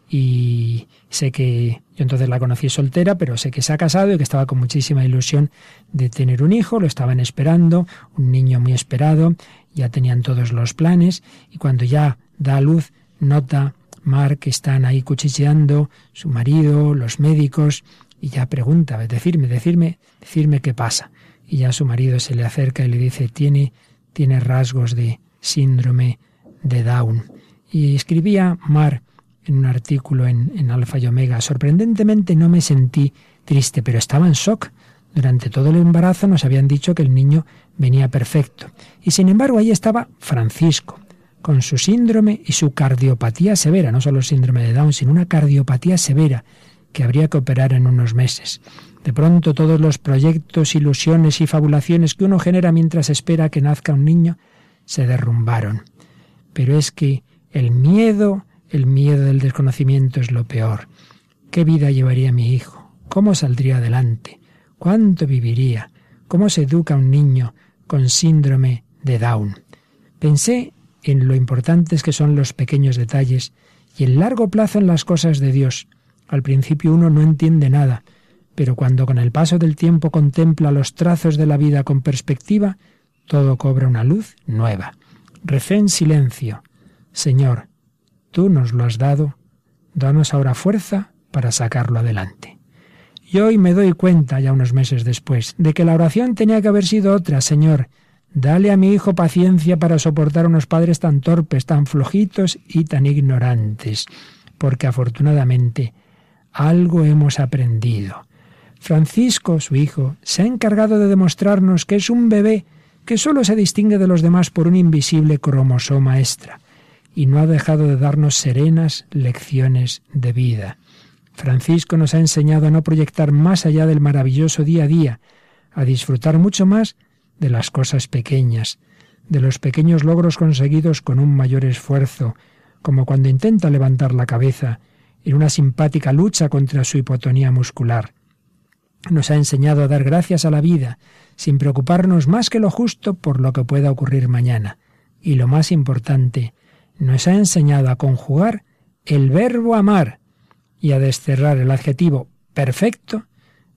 y sé que yo entonces la conocí soltera, pero sé que se ha casado y que estaba con muchísima ilusión de tener un hijo, lo estaban esperando, un niño muy esperado, ya tenían todos los planes, y cuando ya da luz, nota Mar que están ahí cuchicheando, su marido, los médicos, y ya pregunta, decirme, decirme, decirme qué pasa. Y ya su marido se le acerca y le dice, tiene tiene rasgos de síndrome de Down. Y escribía Mar en un artículo en, en, Alfa y Omega, sorprendentemente no me sentí triste, pero estaba en shock. Durante todo el embarazo nos habían dicho que el niño venía perfecto. Y sin embargo ahí estaba Francisco, con su síndrome y su cardiopatía severa, no solo síndrome de Down, sino una cardiopatía severa que habría que operar en unos meses. De pronto todos los proyectos, ilusiones y fabulaciones que uno genera mientras espera que nazca un niño se derrumbaron. Pero es que el miedo, el miedo del desconocimiento es lo peor. ¿Qué vida llevaría mi hijo? ¿Cómo saldría adelante? ¿Cuánto viviría? ¿Cómo se educa un niño con síndrome de Down? Pensé en lo importantes que son los pequeños detalles y el largo plazo en las cosas de Dios. Al principio uno no entiende nada, pero cuando con el paso del tiempo contempla los trazos de la vida con perspectiva, todo cobra una luz nueva. Recé en silencio. Señor, tú nos lo has dado, danos ahora fuerza para sacarlo adelante. Y hoy me doy cuenta, ya unos meses después, de que la oración tenía que haber sido otra, Señor. Dale a mi hijo paciencia para soportar a unos padres tan torpes, tan flojitos y tan ignorantes, porque afortunadamente algo hemos aprendido. Francisco, su hijo, se ha encargado de demostrarnos que es un bebé que solo se distingue de los demás por un invisible cromosoma extra, y no ha dejado de darnos serenas lecciones de vida. Francisco nos ha enseñado a no proyectar más allá del maravilloso día a día, a disfrutar mucho más de las cosas pequeñas, de los pequeños logros conseguidos con un mayor esfuerzo, como cuando intenta levantar la cabeza en una simpática lucha contra su hipotonía muscular nos ha enseñado a dar gracias a la vida, sin preocuparnos más que lo justo por lo que pueda ocurrir mañana. Y lo más importante, nos ha enseñado a conjugar el verbo amar y a desterrar el adjetivo perfecto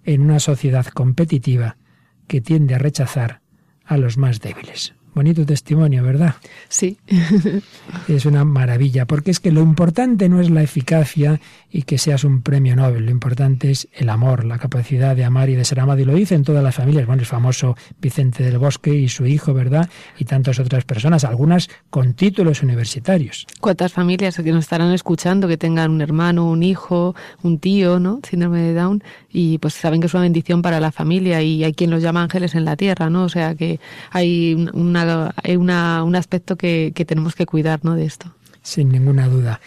en una sociedad competitiva que tiende a rechazar a los más débiles. Bonito testimonio, ¿verdad? Sí. es una maravilla, porque es que lo importante no es la eficacia y que seas un premio Nobel, lo importante es el amor, la capacidad de amar y de ser amado, y lo dicen todas las familias, bueno, el famoso Vicente del Bosque y su hijo, ¿verdad? Y tantas otras personas, algunas con títulos universitarios. ¿Cuántas familias que nos estarán escuchando que tengan un hermano, un hijo, un tío, ¿no? Síndrome de Down, y pues saben que es una bendición para la familia y hay quien los llama ángeles en la tierra, ¿no? O sea que hay una hay una, un aspecto que, que, tenemos que cuidar ¿no? de esto. Sin ninguna duda.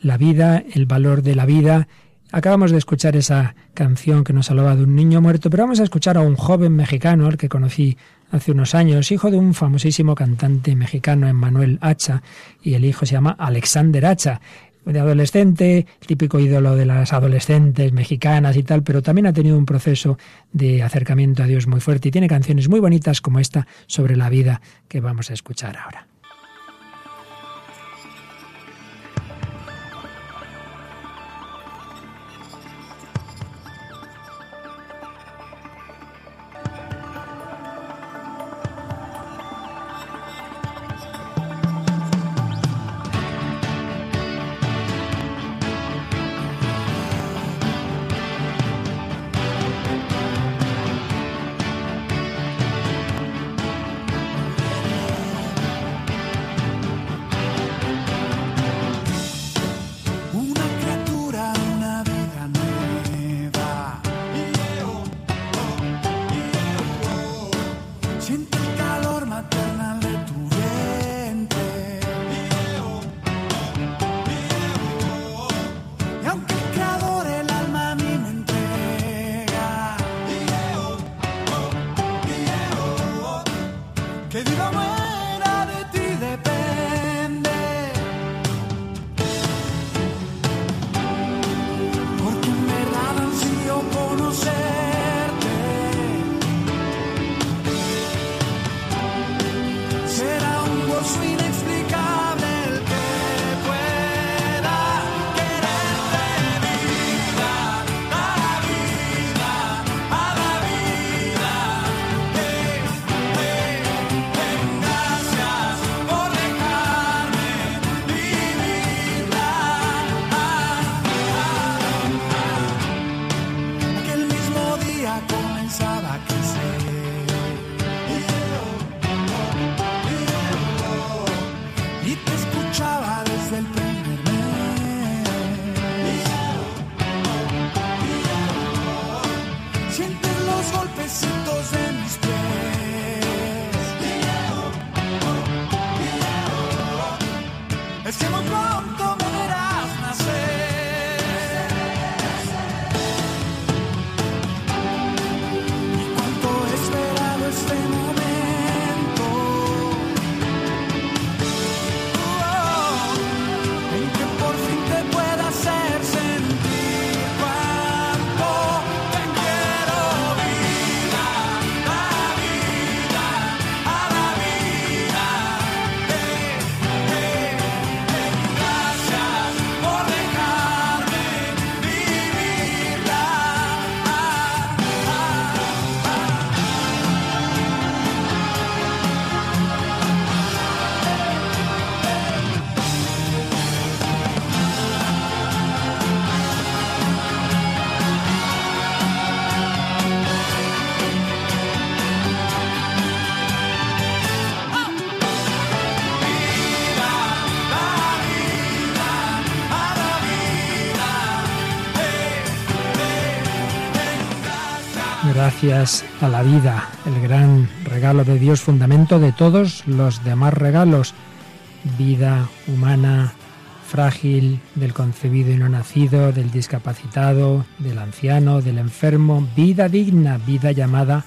La vida, el valor de la vida. Acabamos de escuchar esa canción que nos hablaba de un niño muerto, pero vamos a escuchar a un joven mexicano, al que conocí hace unos años, hijo de un famosísimo cantante mexicano, Emmanuel Hacha, y el hijo se llama Alexander Hacha de adolescente, típico ídolo de las adolescentes mexicanas y tal, pero también ha tenido un proceso de acercamiento a Dios muy fuerte y tiene canciones muy bonitas como esta sobre la vida que vamos a escuchar ahora. Gracias a la vida, el gran regalo de Dios, fundamento de todos los demás regalos. Vida humana frágil, del concebido y no nacido, del discapacitado, del anciano, del enfermo, vida digna, vida llamada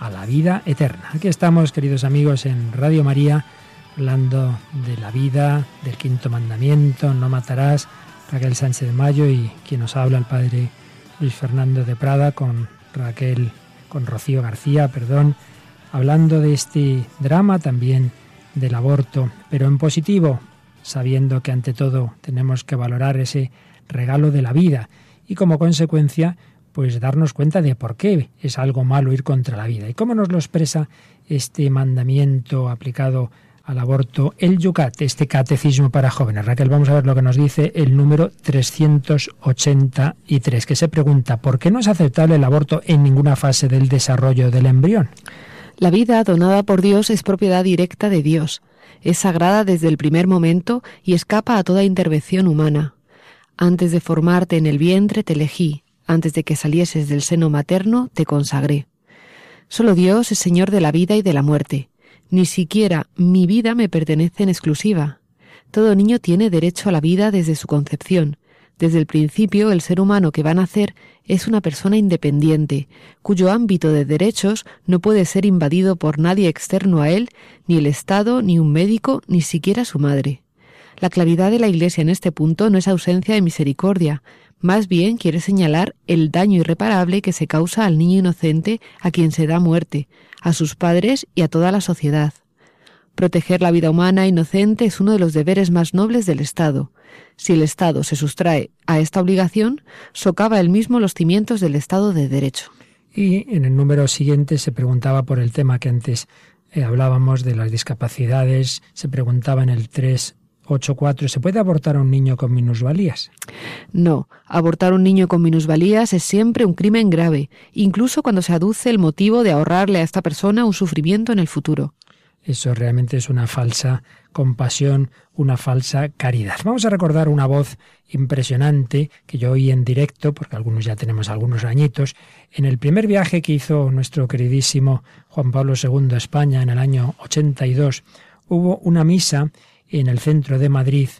a la vida eterna. Aquí estamos, queridos amigos, en Radio María, hablando de la vida, del quinto mandamiento, no matarás, Raquel Sánchez de Mayo y quien nos habla, el padre Luis Fernando de Prada, con Raquel con Rocío García, perdón, hablando de este drama también del aborto, pero en positivo, sabiendo que ante todo tenemos que valorar ese regalo de la vida y como consecuencia, pues darnos cuenta de por qué es algo malo ir contra la vida. ¿Y cómo nos lo expresa este mandamiento aplicado al aborto, el Yucat, este catecismo para jóvenes. Raquel, vamos a ver lo que nos dice el número 383, que se pregunta, ¿por qué no es aceptable el aborto en ninguna fase del desarrollo del embrión? La vida donada por Dios es propiedad directa de Dios, es sagrada desde el primer momento y escapa a toda intervención humana. Antes de formarte en el vientre te elegí, antes de que salieses del seno materno te consagré. Solo Dios es Señor de la vida y de la muerte ni siquiera mi vida me pertenece en exclusiva. Todo niño tiene derecho a la vida desde su concepción. Desde el principio, el ser humano que va a nacer es una persona independiente, cuyo ámbito de derechos no puede ser invadido por nadie externo a él, ni el Estado, ni un médico, ni siquiera su madre. La claridad de la Iglesia en este punto no es ausencia de misericordia, más bien quiere señalar el daño irreparable que se causa al niño inocente a quien se da muerte, a sus padres y a toda la sociedad. Proteger la vida humana inocente es uno de los deberes más nobles del Estado. Si el Estado se sustrae a esta obligación, socava él mismo los cimientos del Estado de Derecho. Y en el número siguiente se preguntaba por el tema que antes eh, hablábamos de las discapacidades, se preguntaba en el 3 8.4. ¿Se puede abortar a un niño con minusvalías? No, abortar a un niño con minusvalías es siempre un crimen grave, incluso cuando se aduce el motivo de ahorrarle a esta persona un sufrimiento en el futuro. Eso realmente es una falsa compasión, una falsa caridad. Vamos a recordar una voz impresionante que yo oí en directo, porque algunos ya tenemos algunos añitos, en el primer viaje que hizo nuestro queridísimo Juan Pablo II a España en el año 82. Hubo una misa en el centro de Madrid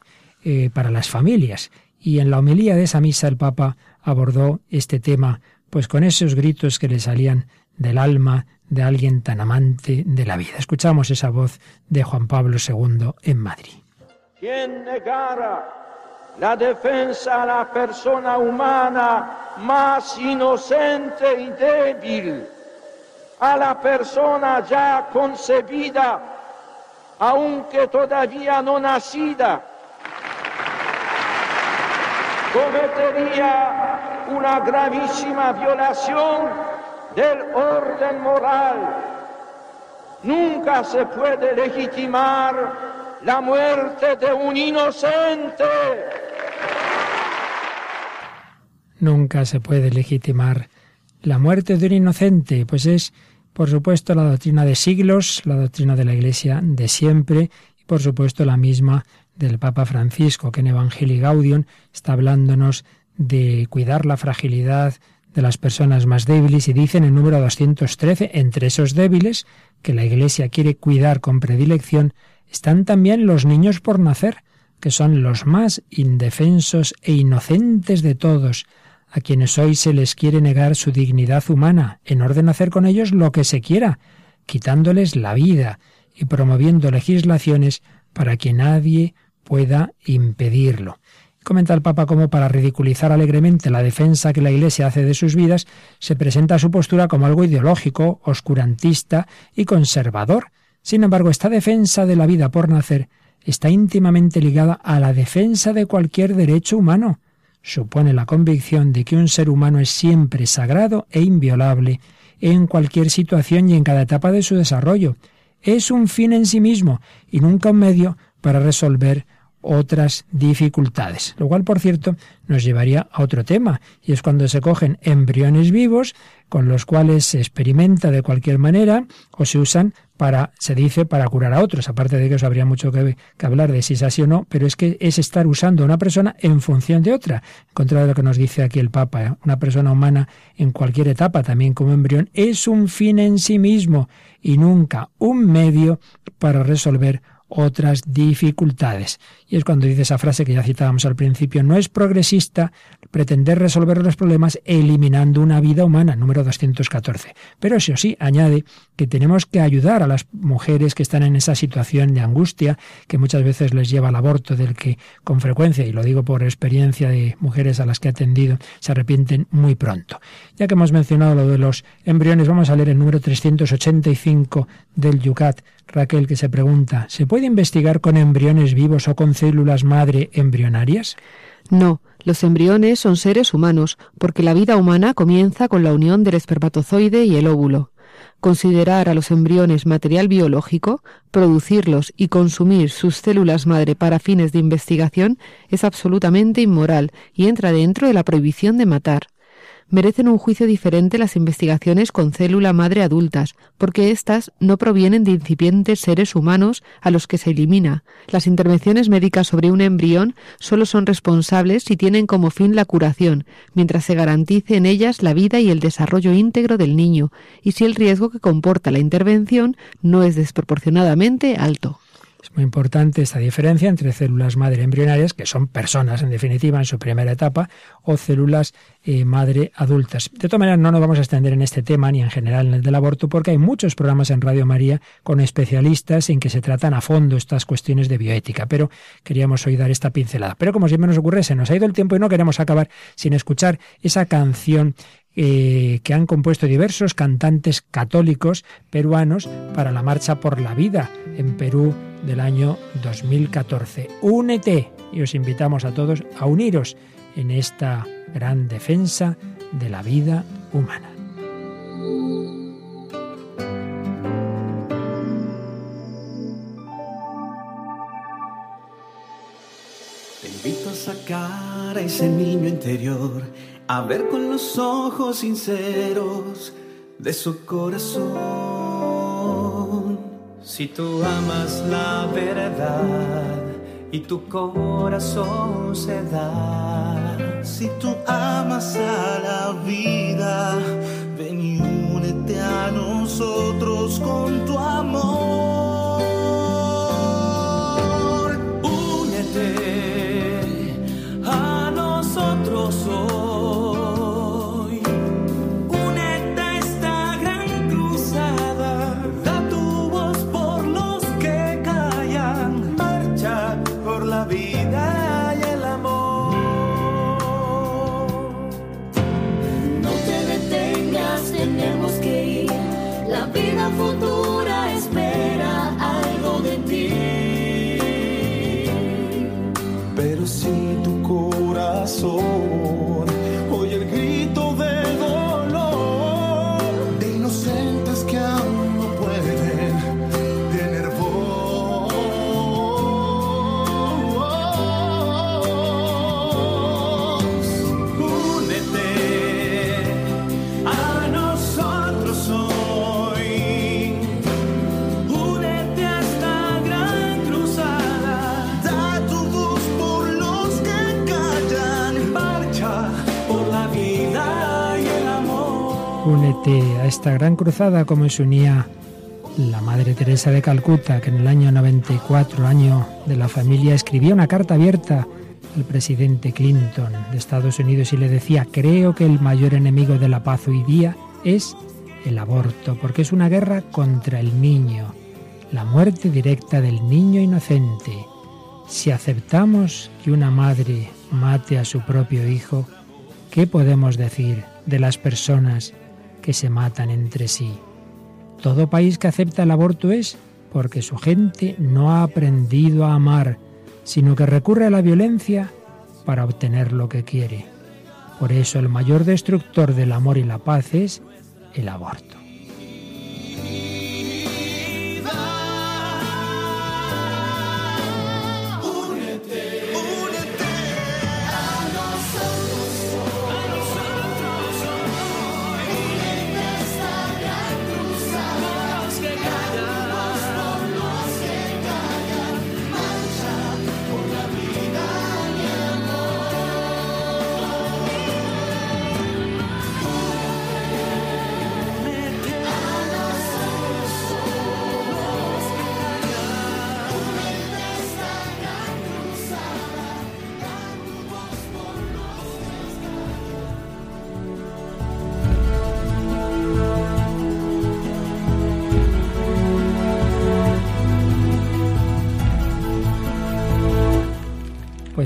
eh, para las familias. Y en la homilía de esa misa el Papa abordó este tema, pues con esos gritos que le salían del alma de alguien tan amante de la vida. Escuchamos esa voz de Juan Pablo II en Madrid. Quien negara la defensa a la persona humana más inocente y débil, a la persona ya concebida aunque todavía no nacida, cometería una gravísima violación del orden moral. Nunca se puede legitimar la muerte de un inocente. Nunca se puede legitimar la muerte de un inocente, pues es por supuesto, la doctrina de siglos, la doctrina de la Iglesia de siempre y, por supuesto, la misma del Papa Francisco, que en Evangelii Gaudium está hablándonos de cuidar la fragilidad de las personas más débiles y dice en el número 213, entre esos débiles que la Iglesia quiere cuidar con predilección, están también los niños por nacer, que son los más indefensos e inocentes de todos, a quienes hoy se les quiere negar su dignidad humana, en orden a hacer con ellos lo que se quiera, quitándoles la vida y promoviendo legislaciones para que nadie pueda impedirlo. Comenta el Papa cómo para ridiculizar alegremente la defensa que la Iglesia hace de sus vidas, se presenta su postura como algo ideológico, oscurantista y conservador. Sin embargo, esta defensa de la vida por nacer está íntimamente ligada a la defensa de cualquier derecho humano, supone la convicción de que un ser humano es siempre sagrado e inviolable en cualquier situación y en cada etapa de su desarrollo. Es un fin en sí mismo y nunca un medio para resolver otras dificultades. Lo cual, por cierto, nos llevaría a otro tema, y es cuando se cogen embriones vivos con los cuales se experimenta de cualquier manera o se usan para, se dice, para curar a otros. Aparte de que eso habría mucho que, hablar de si es así o no, pero es que es estar usando a una persona en función de otra. En contra de lo que nos dice aquí el Papa, ¿eh? una persona humana en cualquier etapa, también como embrión, es un fin en sí mismo y nunca un medio para resolver otras dificultades. Y es cuando dice esa frase que ya citábamos al principio, no es progresista pretender resolver los problemas eliminando una vida humana, número 214. Pero eso sí, añade que tenemos que ayudar a las mujeres que están en esa situación de angustia, que muchas veces les lleva al aborto, del que con frecuencia, y lo digo por experiencia de mujeres a las que he atendido, se arrepienten muy pronto. Ya que hemos mencionado lo de los embriones, vamos a leer el número 385 del Yucat, Raquel, que se pregunta, ¿se puede investigar con embriones vivos o con células madre embrionarias? No, los embriones son seres humanos, porque la vida humana comienza con la unión del espermatozoide y el óvulo. Considerar a los embriones material biológico, producirlos y consumir sus células madre para fines de investigación es absolutamente inmoral y entra dentro de la prohibición de matar merecen un juicio diferente las investigaciones con célula madre adultas, porque éstas no provienen de incipientes seres humanos a los que se elimina. Las intervenciones médicas sobre un embrión solo son responsables si tienen como fin la curación, mientras se garantice en ellas la vida y el desarrollo íntegro del niño, y si el riesgo que comporta la intervención no es desproporcionadamente alto. Muy importante esta diferencia entre células madre embrionarias, que son personas en definitiva en su primera etapa, o células eh, madre adultas. De todas maneras, no nos vamos a extender en este tema ni en general en el del aborto, porque hay muchos programas en Radio María con especialistas en que se tratan a fondo estas cuestiones de bioética, pero queríamos hoy dar esta pincelada. Pero como siempre nos ocurre, se nos ha ido el tiempo y no queremos acabar sin escuchar esa canción eh, que han compuesto diversos cantantes católicos peruanos para la Marcha por la Vida en Perú del año 2014. Únete y os invitamos a todos a uniros en esta gran defensa de la vida humana. Te invito a sacar a ese niño interior, a ver con los ojos sinceros de su corazón. Si tú amas la verdad y tu corazón se da. Si tú amas a la vida, ven y únete a nosotros con tu amor. Esta gran cruzada como se unía la Madre Teresa de Calcuta, que en el año 94, año de la familia, escribía una carta abierta al presidente Clinton de Estados Unidos y le decía, creo que el mayor enemigo de la paz hoy día es el aborto, porque es una guerra contra el niño, la muerte directa del niño inocente. Si aceptamos que una madre mate a su propio hijo, ¿qué podemos decir de las personas que se matan entre sí? Todo país que acepta el aborto es porque su gente no ha aprendido a amar, sino que recurre a la violencia para obtener lo que quiere. Por eso el mayor destructor del amor y la paz es el aborto.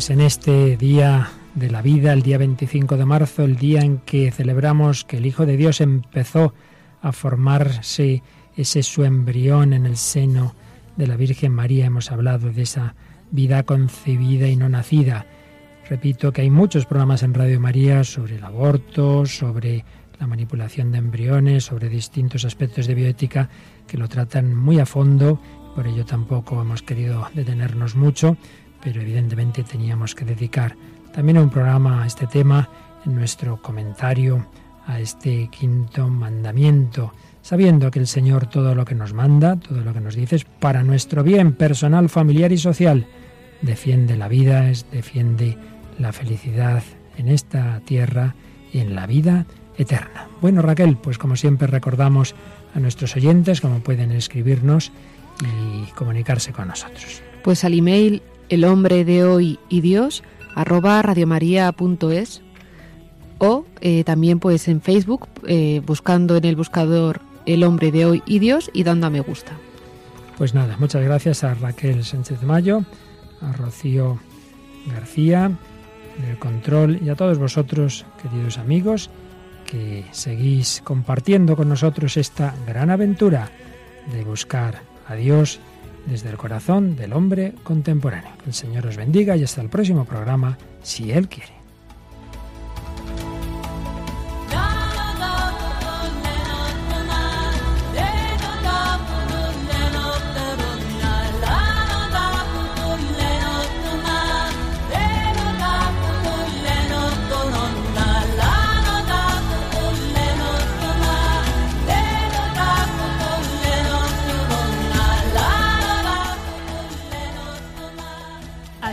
Pues en este día de la vida, el día 25 de marzo, el día en que celebramos que el Hijo de Dios empezó a formarse ese su embrión en el seno de la Virgen María, hemos hablado de esa vida concebida y no nacida. Repito que hay muchos programas en Radio María sobre el aborto, sobre la manipulación de embriones, sobre distintos aspectos de bioética que lo tratan muy a fondo. Por ello tampoco hemos querido detenernos mucho, pero evidentemente teníamos que dedicar también un programa a este tema en nuestro comentario a este quinto mandamiento, sabiendo que el Señor todo lo que nos manda, todo lo que nos dice es para nuestro bien personal, familiar y social. Defiende la vida, defiende la felicidad en esta tierra y en la vida eterna. Bueno, Raquel, pues como siempre recordamos a nuestros oyentes cómo pueden escribirnos y comunicarse con nosotros. Pues al email el hombre de hoy y Dios arroba radiomaria.es o eh, también pues en Facebook eh, buscando en el buscador el hombre de hoy y Dios y dando a me gusta. Pues nada, muchas gracias a Raquel Sánchez Mayo, a Rocío García, en el control y a todos vosotros, queridos amigos, que seguís compartiendo con nosotros esta gran aventura de buscar a Dios desde el corazón del hombre contemporáneo. Que el Señor os bendiga y hasta el próximo programa, si Él quiere.